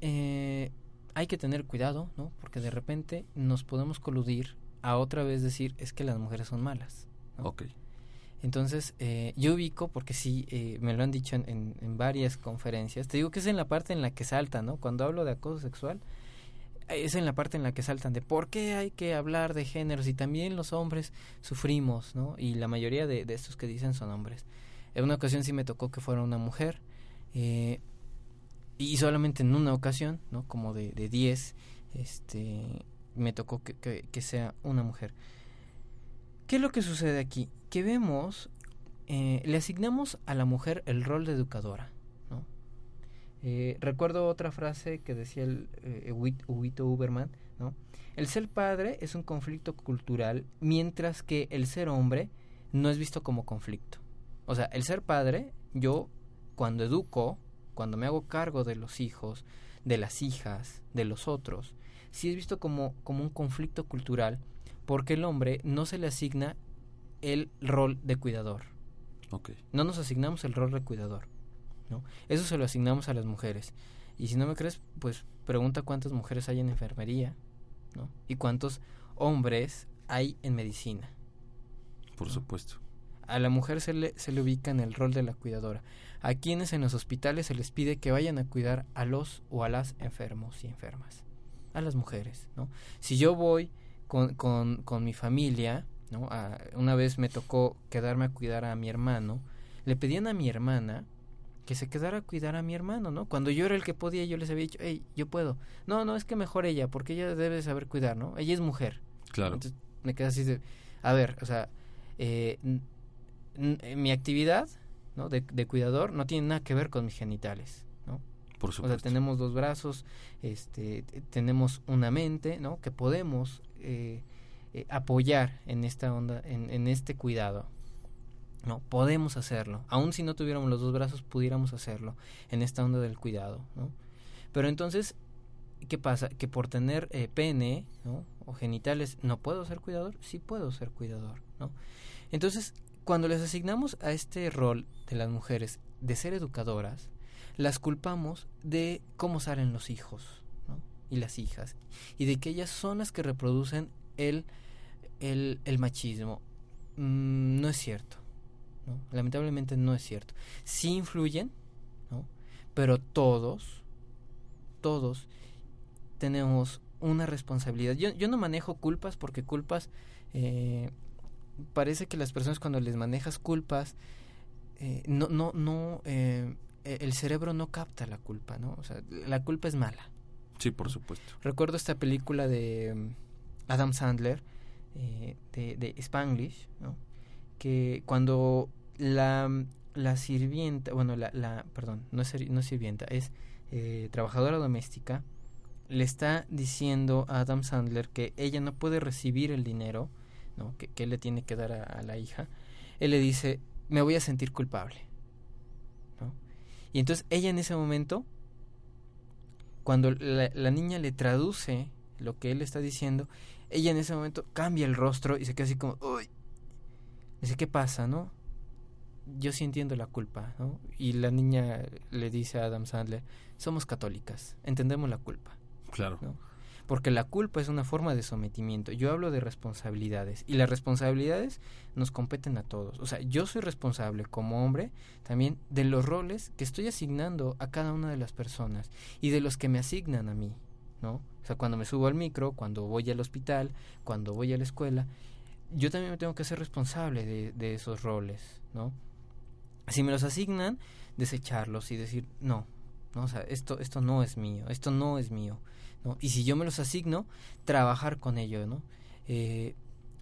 eh, hay que tener cuidado, ¿no? Porque de repente nos podemos coludir a otra vez decir es que las mujeres son malas. Entonces, eh, yo ubico, porque sí, eh, me lo han dicho en, en, varias conferencias, te digo que es en la parte en la que saltan, ¿no? Cuando hablo de acoso sexual, es en la parte en la que saltan de por qué hay que hablar de géneros y también los hombres sufrimos, ¿no? Y la mayoría de, estos que dicen son hombres. En una ocasión sí me tocó que fuera una mujer, eh, y solamente en una ocasión, ¿no? Como de 10, este, me tocó que sea una mujer. ¿Qué es lo que sucede aquí? Que vemos, eh, le asignamos a la mujer el rol de educadora. ¿no? Eh, recuerdo otra frase que decía el eh, Huito Uberman, ¿no? El ser padre es un conflicto cultural, mientras que el ser hombre no es visto como conflicto. O sea, el ser padre, yo cuando educo, cuando me hago cargo de los hijos, de las hijas, de los otros, sí es visto como, como un conflicto cultural porque el hombre no se le asigna el rol de cuidador. Okay. No nos asignamos el rol de cuidador. ¿no? Eso se lo asignamos a las mujeres. Y si no me crees, pues pregunta cuántas mujeres hay en enfermería ¿no? y cuántos hombres hay en medicina. Por ¿no? supuesto. A la mujer se le, se le ubica en el rol de la cuidadora. A quienes en los hospitales se les pide que vayan a cuidar a los o a las enfermos y enfermas. A las mujeres, ¿no? Si yo voy con, con, con mi familia, ¿no? A, una vez me tocó quedarme a cuidar a mi hermano, le pedían a mi hermana que se quedara a cuidar a mi hermano, ¿no? Cuando yo era el que podía, yo les había dicho, hey, yo puedo. No, no, es que mejor ella, porque ella debe saber cuidar, ¿no? Ella es mujer. Claro. Entonces me quedé así de, a ver, o sea, eh, mi actividad, ¿no? De, de, cuidador no tiene nada que ver con mis genitales, ¿no? Por supuesto. O sea, tenemos dos brazos, este, tenemos una mente, ¿no? Que podemos eh, eh, apoyar en esta onda, en, este cuidado. No, podemos hacerlo. Aun si no tuviéramos los dos brazos, pudiéramos hacerlo en esta onda del cuidado, ¿no? Pero entonces, ¿qué pasa? Que por tener eh, pene, ¿no? O genitales, ¿no puedo ser cuidador? Sí puedo ser cuidador, ¿no? Entonces, cuando les asignamos a este rol de las mujeres de ser educadoras, las culpamos de cómo salen los hijos. Y las hijas. Y de que ellas son las que reproducen el, el, machismo. Mm, no es cierto. Lamentablemente no es cierto. Sí influyen, ¿no? Pero todos, todos tenemos una responsabilidad. Yo, yo no manejo culpas porque culpas... Eh, parece que las personas cuando les manejas culpas eh, no no no eh, el cerebro no capta la culpa no o sea la culpa es mala sí por supuesto recuerdo esta película de um, Adam Sandler eh, de, de, Spanglish no que cuando la la sirvienta bueno la, la perdón no es no sirvienta es eh, trabajadora doméstica le está diciendo a Adam Sandler que ella no puede recibir el dinero ¿no? que, que, él le tiene que dar a, a, la hija, él le dice, me voy a sentir culpable. ¿no? Y entonces ella en ese momento, cuando la, la, niña le traduce lo que él está diciendo, ella en ese momento cambia el rostro y se queda así como, uy, dice, ¿qué pasa, no? Yo sí entiendo la culpa, ¿no? Y la niña le dice a Adam Sandler, somos católicas, entendemos la culpa. Claro. ¿no? Porque la culpa es una forma de sometimiento. Yo hablo de responsabilidades y las responsabilidades nos competen a todos. O sea, yo soy responsable como hombre también de los roles que estoy asignando a cada una de las personas y de los que me asignan a mí, ¿no? O sea, cuando me subo al micro, cuando voy al hospital, cuando voy a la escuela, yo también me tengo que ser responsable de, de esos roles, ¿no? Si me los asignan, desecharlos y decir, no, no, o sea, esto, esto no es mío, esto no es mío. Y si yo me los asigno, trabajar con ello, ¿no? Eh,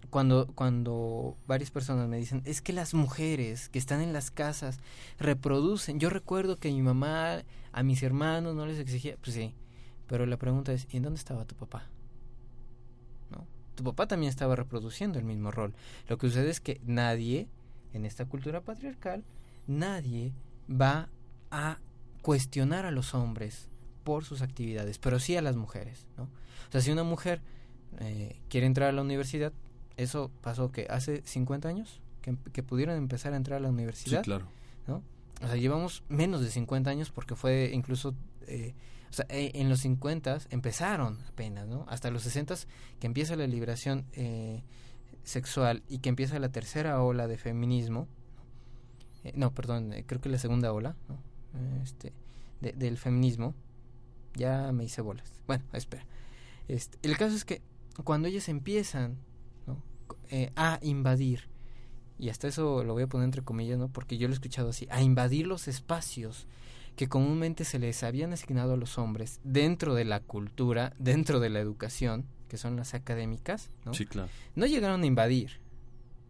cuando, cuando varias personas me dicen, es que las mujeres que están en las casas reproducen. Yo recuerdo que mi mamá a mis hermanos no les exigía, pues sí, pero la pregunta es, ¿y en dónde estaba tu papá? ¿No? Tu papá también estaba reproduciendo el mismo rol. Lo que sucede es que nadie, en esta cultura patriarcal, nadie va a cuestionar a los hombres por sus actividades, pero sí a las mujeres, ¿no? O sea, si una mujer eh, quiere entrar a la universidad, eso pasó que hace 50 años que, que, pudieron empezar a entrar a la universidad. Sí, claro. ¿no? O sea, llevamos menos de 50 años porque fue incluso... Eh, o sea, eh, en los 50 empezaron apenas, ¿no? Hasta los 60 que empieza la liberación eh, sexual y que empieza la tercera ola de feminismo. Eh, no, perdón, creo que la segunda ola, ¿no? Este, de, del feminismo. Ya me hice bolas. Bueno, espera. Este, el caso es que cuando ellas empiezan ¿no? eh, a invadir, y hasta eso lo voy a poner entre comillas, ¿no? porque yo lo he escuchado así, a invadir los espacios que comúnmente se les habían asignado a los hombres dentro de la cultura, dentro de la educación, que son las académicas, ¿no? Sí, claro. No llegaron a invadir,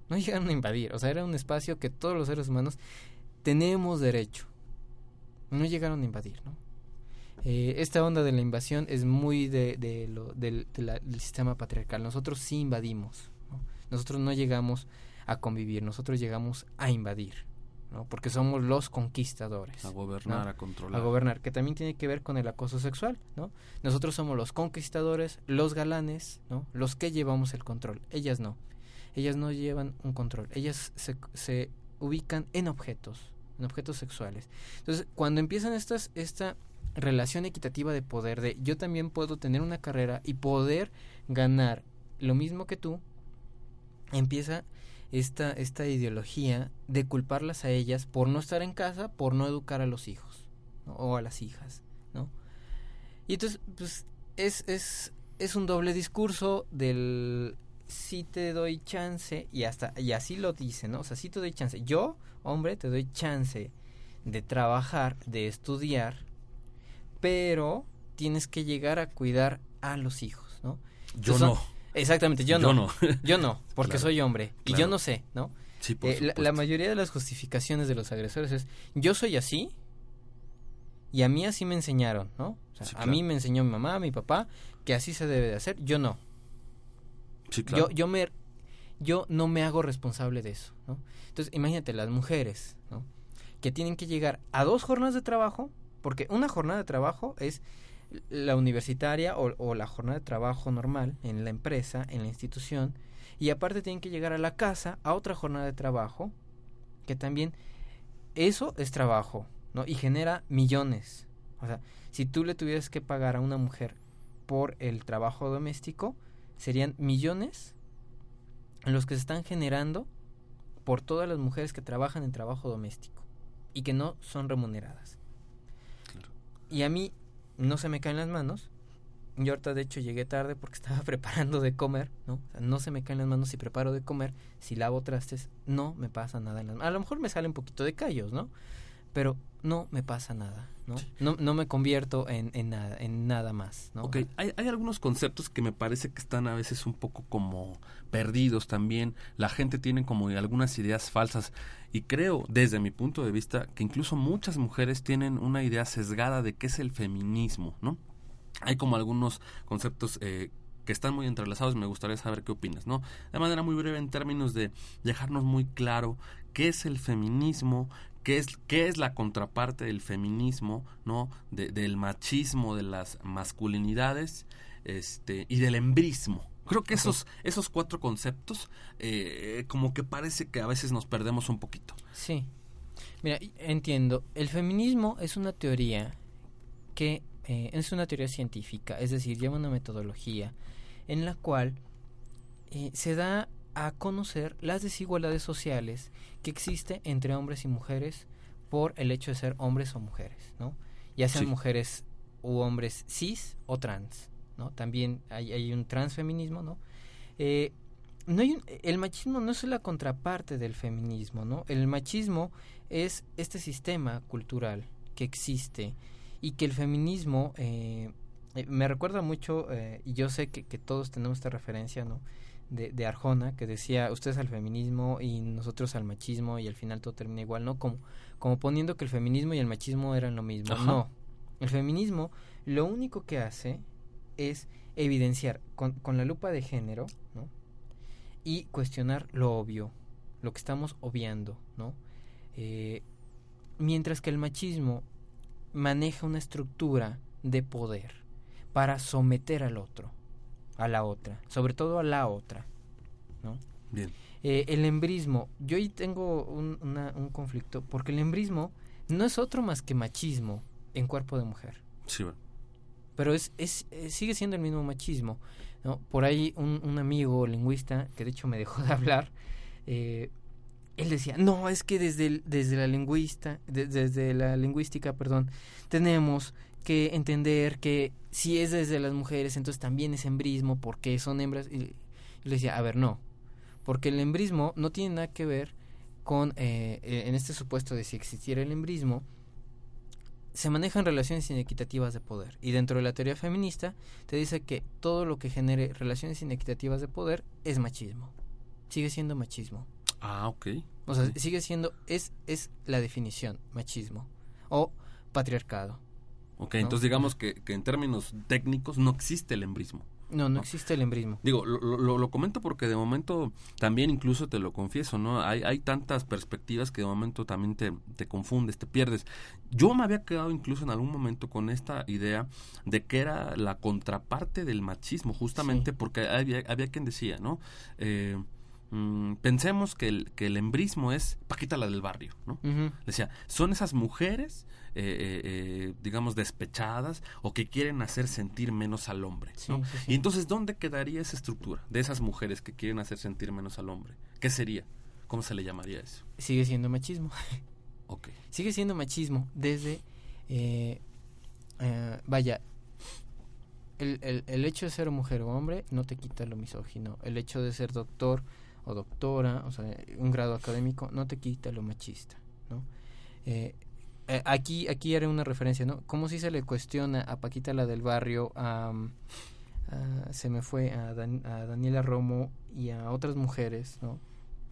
no llegaron a invadir, o sea, era un espacio que todos los seres humanos tenemos derecho, no llegaron a invadir, ¿no? Eh, esta onda de la invasión es muy de, de lo, del, de la, del, sistema patriarcal. Nosotros sí invadimos. ¿no? Nosotros no llegamos a convivir, nosotros llegamos a invadir. ¿no? Porque somos los conquistadores. A gobernar, ¿no? a controlar. A gobernar, que también tiene que ver con el acoso sexual, ¿no? Nosotros somos los conquistadores, los galanes, ¿no? Los que llevamos el control. Ellas no. Ellas no llevan un control. Ellas se, se ubican en objetos, en objetos sexuales. Entonces, cuando empiezan estas, esta relación equitativa de poder, de yo también puedo tener una carrera y poder ganar lo mismo que tú, empieza esta, esta ideología de culparlas a ellas por no estar en casa, por no educar a los hijos o a las hijas, ¿no? Y entonces, pues, es, es, es un doble discurso del sí te doy chance, y hasta, y así lo dice, ¿no? O sea, sí te doy chance. Yo, hombre, te doy chance de trabajar, de estudiar, pero tienes que llegar a cuidar a los hijos, ¿no? Yo Entonces, no. Exactamente, yo, Yo no. no. Yo no, porque Claro. soy hombre. Y Claro. yo no sé, ¿no? Sí, por Eh, la, mayoría de las justificaciones de los agresores es, yo soy así y a mí así me enseñaron, ¿no? O sea, Sí, A mí me enseñó mi mamá, mi papá, que así se debe de hacer. Yo no. Sí, claro. Yo, yo, me, yo no me hago responsable de eso, ¿no? Entonces, imagínate, las mujeres. Que tienen que llegar a dos jornadas de trabajo, porque una jornada de trabajo es la universitaria o, o la jornada de trabajo normal en la empresa, en la institución, y aparte tienen que llegar a la casa a otra jornada de trabajo, que también eso es trabajo, ¿no? Y genera millones. O sea, si tú le tuvieras que pagar a una mujer por el trabajo doméstico, serían millones los que se están generando por todas las mujeres que trabajan en trabajo doméstico y que no son remuneradas. Claro. Y a mí no se me caen las manos. Yo ahorita de hecho llegué tarde porque estaba preparando de comer, ¿no? O sea, no se me caen las manos si preparo de comer, si lavo trastes, no me pasa nada en las manos. A lo mejor me sale un poquito de callos, ¿no? Pero no me pasa nada, ¿no? No, no me convierto en, en, nada, en nada más, ¿no? Ok, hay, hay algunos conceptos que me parece que están a veces un poco como perdidos también. La gente tiene como algunas ideas falsas y creo, desde mi punto de vista, que incluso muchas mujeres tienen una idea sesgada de qué es el feminismo, ¿no? Hay como algunos conceptos eh, que están muy entrelazados me gustaría saber qué opinas, ¿no? De manera muy breve en términos de dejarnos muy claro qué es el feminismo, qué es, qué es la contraparte del feminismo, ¿no? De- del machismo, de las masculinidades este, y del embrismo. Creo que esos, esos cuatro conceptos eh, como que parece que a veces nos perdemos un poquito. Sí. Mira, entiendo. El feminismo es una teoría que eh, es una teoría científica, es decir, lleva una metodología en la cual eh, se da a conocer las desigualdades sociales que existe entre hombres y mujeres por el hecho de ser hombres o mujeres, ¿no? Ya sean Sí. mujeres u hombres cis o trans, ¿no? También hay, hay un transfeminismo, ¿no? Eh, no hay un- el machismo no es la contraparte del feminismo, ¿no? El machismo es este sistema cultural que existe y que el feminismo eh, eh, me recuerda mucho, eh, y yo sé que, que todos tenemos esta referencia, ¿no? De, de Arjona que decía ustedes al feminismo y nosotros al machismo y al final todo termina igual, ¿no? Como, como poniendo que el feminismo y el machismo eran lo mismo. Ajá. No, el feminismo lo único que hace es evidenciar con, con la lupa de género, ¿no? Y cuestionar lo obvio, lo que estamos obviando, ¿no? Eh, mientras que el machismo maneja una estructura de poder para someter al otro, a la otra, sobre todo a la otra, ¿no? Bien. Eh, el embrismo, yo ahí tengo un, una- un conflicto, porque el embrismo no es otro más que machismo en cuerpo de mujer, Sí, bueno. pero es, es eh, sigue siendo el mismo machismo, ¿no? Por ahí un, un amigo lingüista, que de hecho me dejó de hablar, eh, él decía, no, es que desde, el- desde la lingüista, de- desde la lingüística, perdón, tenemos que entender que si es desde las mujeres, entonces también es embrismo, porque son hembras. Y, le decía, a ver, no, porque el embrismo no tiene nada que ver con, eh, eh, en este supuesto de si existiera el embrismo, se manejan relaciones inequitativas de poder. Y dentro de la teoría feminista te dice que todo lo que genere relaciones inequitativas de poder es machismo. Sigue siendo machismo. Ah, ok. O sea, sigue siendo, es, es la definición, machismo. O patriarcado. Ok, ¿no? entonces digamos que, que en términos técnicos no existe el embrismo. No, no No. existe el embrismo. Digo, lo, lo- lo comento porque de momento también incluso te lo confieso, ¿no? Hay, hay tantas perspectivas que de momento también te, te confundes, te pierdes. Yo me había quedado incluso en algún momento con esta idea de que era la contraparte del machismo, justamente Sí. porque había, había quien decía, ¿no? Eh, mm, pensemos que el, que el embrismo es Paquita la del barrio, ¿no? Decía, son esas mujeres, eh, eh, eh, digamos, despechadas o que quieren hacer sentir menos al hombre. Sí, ¿no? sí, sí. Y entonces, ¿dónde quedaría esa estructura de esas mujeres que quieren hacer sentir menos al hombre? ¿Qué sería? ¿Cómo se le llamaría eso? Sigue siendo machismo. Ok. Sigue siendo machismo desde, eh, vaya, el, el, el hecho de ser mujer o hombre no te quita lo misógino. El hecho de ser doctor o doctora, o sea, un grado académico, no te quita lo machista, ¿no? Eh, eh, aquí, aquí haré una referencia, ¿no? ¿Cómo si se le cuestiona a Paquita la del barrio, a, a- se me fue a, Dan- a Daniela Romo y a otras mujeres, ¿no?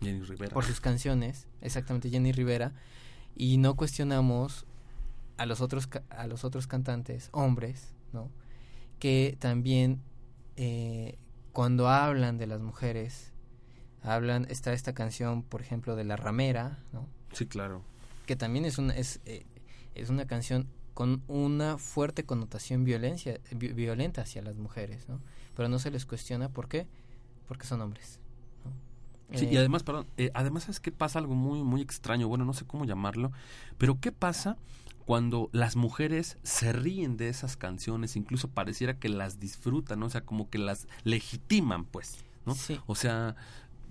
Jenny Rivera. por sus canciones, exactamente Jenny Rivera, y no cuestionamos a los otros a los otros cantantes hombres, ¿no? Que también eh, cuando hablan de las mujeres hablan está esta canción, por ejemplo, de la ramera, ¿no? Sí, claro. Que también es una es eh, es una canción con una fuerte connotación violencia vi- violenta hacia las mujeres, ¿no? Pero no se les cuestiona por qué, porque son hombres. ¿no? Sí, Eh, y además, perdón, eh, además es que pasa algo muy, muy extraño, bueno, no sé cómo llamarlo, pero ¿qué pasa cuando las mujeres se ríen de esas canciones, incluso pareciera que las disfrutan, ¿no? o sea, como que las legitiman, pues, ¿no? Sí. O sea,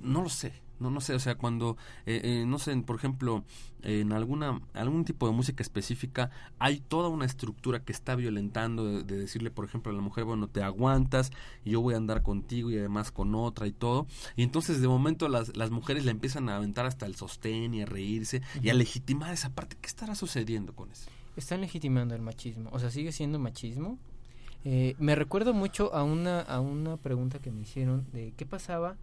no lo sé, no, no sé, o sea, cuando, eh, eh, no sé, por ejemplo, en alguna, algún tipo de música específica, hay toda una estructura que está violentando de, de decirle, por ejemplo, a la mujer, bueno, te aguantas, yo voy a andar contigo y además con otra y todo, y entonces de momento las, las mujeres le empiezan a aventar hasta el sostén y a reírse y a legitimar esa parte. ¿Qué estará sucediendo con eso? Están legitimando el machismo, o sea, sigue siendo machismo. Eh, me recuerdo mucho a una, a una pregunta que me hicieron de qué pasaba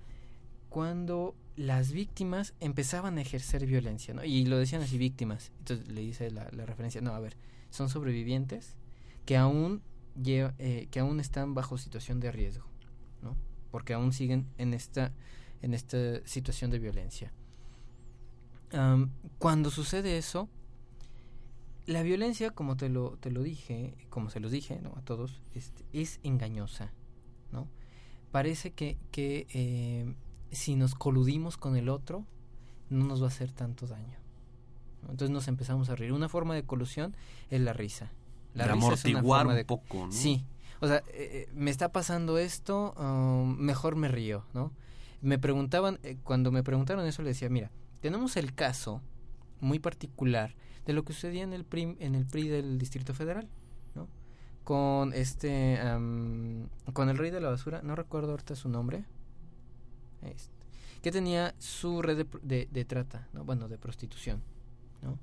cuando las víctimas empezaban a ejercer violencia, ¿no? Y lo decían así, víctimas. Entonces le dice la, referencia, no, a ver, son sobrevivientes que aún, lleva- eh, que aún están bajo situación de riesgo, ¿no? Porque aún siguen en esta, en esta situación de violencia. Am, cuando sucede eso, la violencia, como te lo, te lo dije, como se los dije ¿no? a todos, este, es engañosa, ¿no? Parece que, que eh, si nos coludimos con el otro, no nos va a hacer tanto daño. Entonces nos empezamos a reír. Una forma de colusión es la risa. La de risa es una amortiguar forma un de poco, ¿no? Sí, o sea, eh, eh, me está pasando esto, um, mejor me río, ¿no? Me preguntaban, eh, cuando me preguntaron eso, le decía, mira, tenemos el caso muy particular de lo que sucedía en el PRI, en el PRI del Distrito Federal, ¿no? Con este, am, con el rey de la basura, no recuerdo ahorita su nombre, este, que tenía su red de, de, de trata, ¿no? Bueno, de prostitución, ¿no?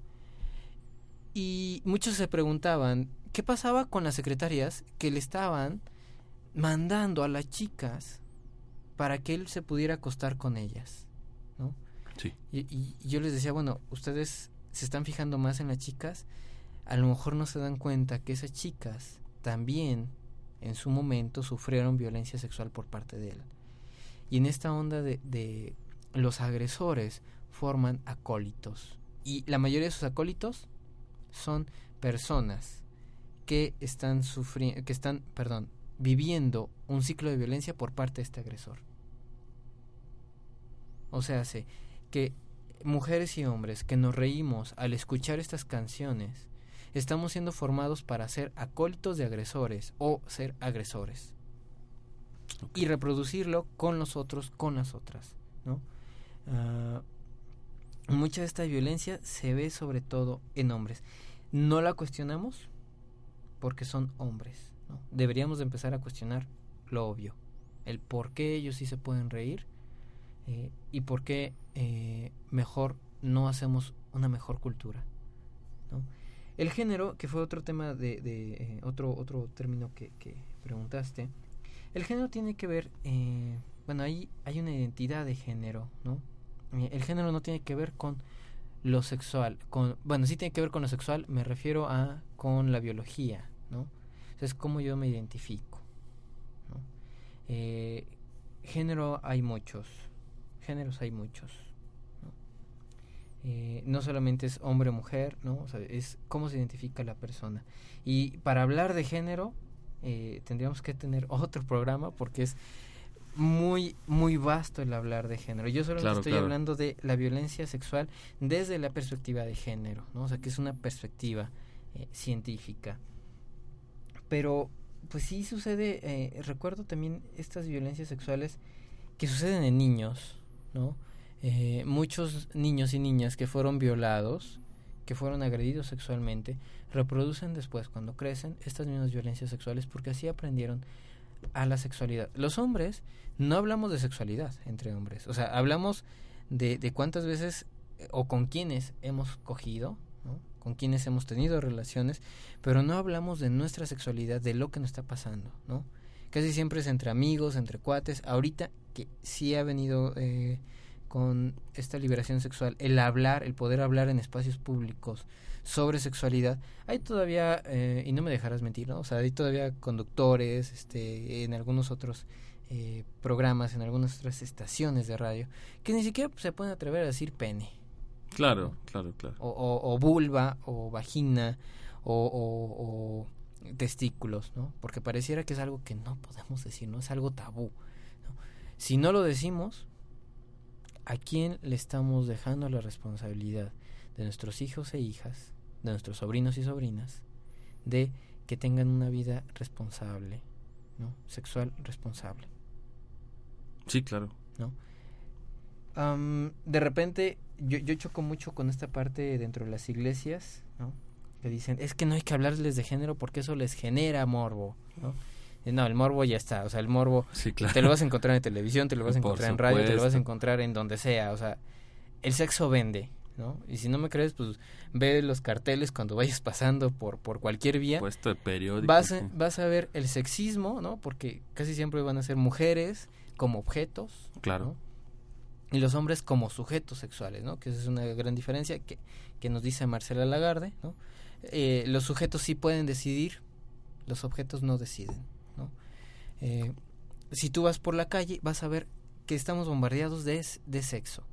Y muchos se preguntaban qué pasaba con las secretarias que le estaban mandando a las chicas para que él se pudiera acostar con ellas, ¿no? Sí. Y, y yo les decía, bueno, ustedes se están fijando más en las chicas, a lo mejor no se dan cuenta que esas chicas también en su momento sufrieron violencia sexual por parte de él. Y en esta onda de, los agresores forman acólitos. Y la mayoría de esos acólitos son personas que están sufriendo, que están, perdón, viviendo un ciclo de violencia por parte de este agresor. O sea, hace que mujeres y hombres que nos reímos al escuchar estas canciones, estamos siendo formados para ser acólitos de agresores o ser agresores. Y reproducirlo con los otros, con las otras, ¿no? Ah, mucha de esta violencia se ve sobre todo en hombres. No la cuestionamos porque son hombres. ¿no? Deberíamos de empezar a cuestionar lo obvio. El por qué ellos sí se pueden reír eh, y por qué eh, mejor no hacemos una mejor cultura. ¿no? El género, que fue otro tema de, de eh, otro, otro término que, que, preguntaste, el género tiene que ver, eh, bueno, ahí hay una identidad de género, ¿no? Eh, el género no tiene que ver con lo sexual, con, bueno, sí tiene que ver con lo sexual, me refiero a con la biología, ¿no? O sea, es como yo me identifico. Eh, género hay muchos, géneros hay muchos. Eh, no solamente es hombre o mujer, ¿no? O sea, es cómo se identifica la persona. Y para hablar de género, eh, tendríamos que tener otro programa porque es muy muy vasto el hablar de género. Yo solo Claro, estoy claro. hablando de la violencia sexual desde la perspectiva de género, ¿no? O sea, que es una perspectiva eh, científica. Pero pues sí sucede, eh, recuerdo también estas violencias sexuales que suceden en niños, ¿no? Eh, muchos niños y niñas que fueron violados, que fueron agredidos sexualmente, reproducen después, cuando crecen, estas mismas violencias sexuales porque así aprendieron a la sexualidad. Los hombres, no hablamos de sexualidad entre hombres, o sea, hablamos de, de cuántas veces eh, o con quiénes hemos cogido, ¿no? con quienes hemos tenido relaciones, pero no hablamos de nuestra sexualidad, de lo que nos está pasando, ¿no? Casi siempre es entre amigos, entre cuates. Ahorita que sí ha venido eh, con esta liberación sexual, el hablar, el poder hablar en espacios públicos sobre sexualidad, hay todavía, eh, y no me dejarás mentir, ¿no? O sea, hay todavía conductores, este, en algunos otros eh, programas, en algunas otras estaciones de radio, que ni siquiera se pueden atrever a decir pene Claro, claro, claro. o, o, o vulva o vagina o, o, o testículos, ¿no? Porque pareciera que es algo que no podemos decir, ¿no? Es algo tabú. ¿no? Si no lo decimos, ¿a quién le estamos dejando la responsabilidad de nuestros hijos e hijas, de nuestros sobrinos y sobrinas, de que tengan una vida responsable, ¿no? Sexual responsable. Sí, claro. ¿no? Am, de repente, yo, yo choco mucho con esta parte dentro de las iglesias, ¿no? Que dicen, es que no hay que hablarles de género porque eso les genera morbo, ¿no? Y no, el morbo ya está, o sea, el morbo Sí, claro. te lo vas a encontrar en televisión, te lo vas a encontrar en radio, te lo vas a encontrar en donde sea, o sea, el sexo vende, ¿no? Y si no me crees, pues ve los carteles cuando vayas pasando por, por cualquier vía Puesto de periódico. vas a, sí. vas a ver el sexismo, ¿no? Porque casi siempre van a ser mujeres como objetos. Claro. ¿no? Y los hombres como sujetos sexuales, ¿no? Que esa es una gran diferencia que, que nos dice Marcela Lagarde, ¿no? Eh, los sujetos sí pueden decidir, los objetos no deciden, Eh, si tú vas por la calle, vas a ver que estamos bombardeados de, de sexo.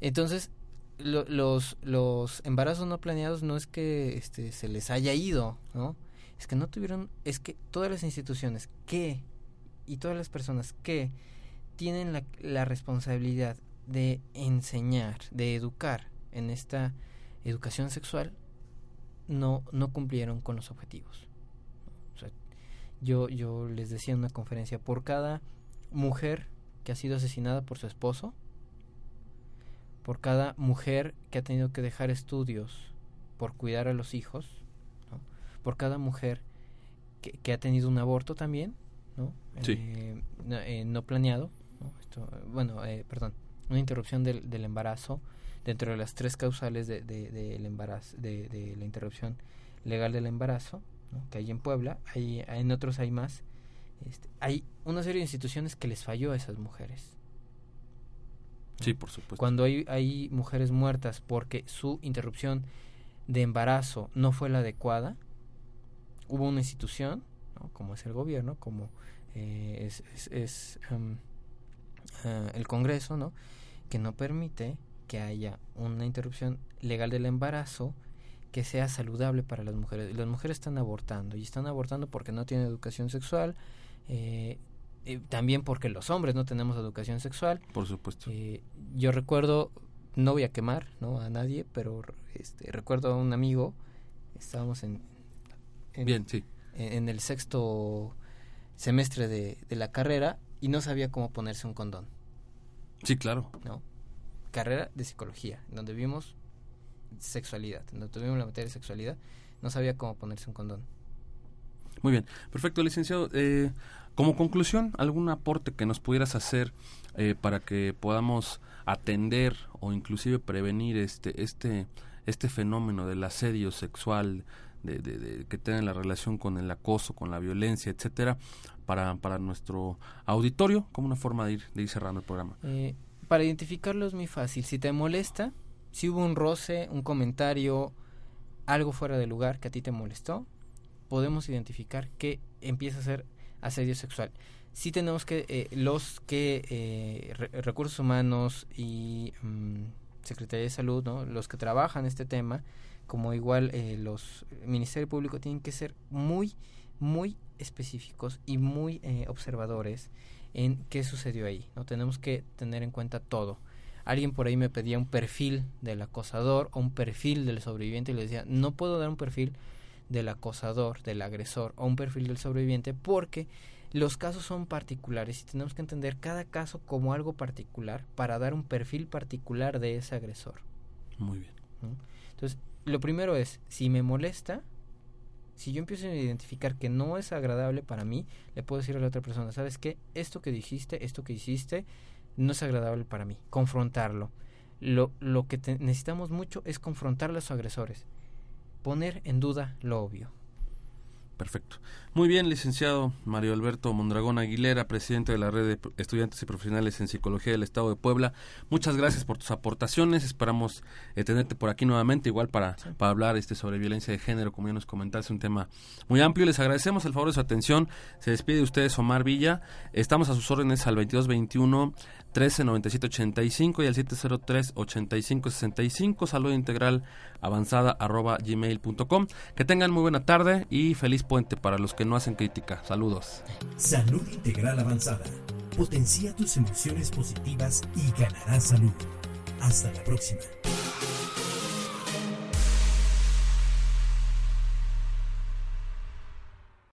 Entonces, lo- los, los embarazos no planeados no es que este, se les haya ido, ¿no? Es que no tuvieron, es que todas las instituciones que y todas las personas que tienen la, la responsabilidad de enseñar, de educar en esta educación sexual, no, no cumplieron con los objetivos. Yo, yo les decía en una conferencia, por cada mujer que ha sido asesinada por su esposo, por cada mujer que ha tenido que dejar estudios por cuidar a los hijos, ¿no? por cada mujer que, que ha tenido un aborto también, ¿no? Sí. Eh, no, eh, no planeado, ¿no? Esto, bueno, eh, perdón, una interrupción del, del embarazo dentro de las tres causales de, de- embarazo, de, de la interrupción legal del embarazo, ¿no? que hay en Puebla, hay, en otros hay más, Este, hay una serie de instituciones que les falló a esas mujeres. Sí, por supuesto. Cuando hay, hay mujeres muertas porque su interrupción de embarazo no fue la adecuada, hubo una institución, ¿no? como es el gobierno, como eh, es, es, es um, uh, el Congreso, ¿no? que no permite que haya una interrupción legal del embarazo que sea saludable para las mujeres. Las mujeres están abortando y están abortando porque no tienen educación sexual, eh, eh, también porque los hombres no tenemos educación sexual. Por supuesto. Eh, yo recuerdo, no voy a quemar ¿no? a nadie, pero este, recuerdo a un amigo, estábamos en, en, Bien, sí. en, en el sexto semestre de, de la carrera y no sabía cómo ponerse un condón, Sí, claro. ¿no? Carrera de psicología, donde vimos sexualidad, donde tuvimos la materia de sexualidad, no sabía cómo ponerse un condón. Muy bien. Perfecto, licenciado. Eh, como conclusión, ¿algún aporte que nos pudieras hacer eh, para que podamos atender o inclusive prevenir este, este, este fenómeno del asedio sexual, de, de, de, que tiene la relación con el acoso, con la violencia, etcétera, para, para nuestro auditorio, como una forma de ir, de ir cerrando el programa? Eh, para identificarlo es muy fácil. Si te molesta, si hubo un roce, un comentario, algo fuera de lugar que a ti te molestó, podemos identificar que empieza a ser asedio sexual. Sí tenemos que, eh, los que eh, re recursos humanos y um, Secretaría de Salud, ¿no? los que trabajan este tema, como igual eh, los Ministerio Público, tienen que ser muy, muy específicos y muy eh, observadores en qué sucedió ahí. No tenemos que tener en cuenta todo. Alguien por ahí me pedía un perfil del acosador o un perfil del sobreviviente y le decía, no puedo dar un perfil del acosador, del agresor o un perfil del sobreviviente porque los casos son particulares y tenemos que entender cada caso como algo particular para dar un perfil particular de ese agresor. Muy bien. ¿no? Entonces, lo primero es, si me molesta, si yo empiezo a identificar que no es agradable para mí, le puedo decir a la otra persona, ¿sabes qué? Esto que dijiste, esto que hiciste, no es agradable para mí. Confrontarlo. Lo, lo que te, necesitamos mucho es confrontar a los agresores. Poner en duda lo obvio. Perfecto. Muy bien, licenciado Mario Alberto Mondragón Aguilera, presidente de la Red de Estudiantes y Profesionales en Psicología del Estado de Puebla. Muchas gracias por tus aportaciones. Esperamos eh, tenerte por aquí nuevamente, igual para, sí. para hablar este sobre violencia de género, como ya nos comentaste, un tema muy amplio. Les agradecemos el favor de su atención. Se despide de ustedes Omar Villa. Estamos a sus órdenes al 2221 139785 y al 703 8565 salud integral avanzada arroba gmail.com que tengan muy buena tarde y feliz puente para los que no hacen crítica. Saludos. Salud integral avanzada. Potencia tus emociones positivas y ganarás salud. Hasta la próxima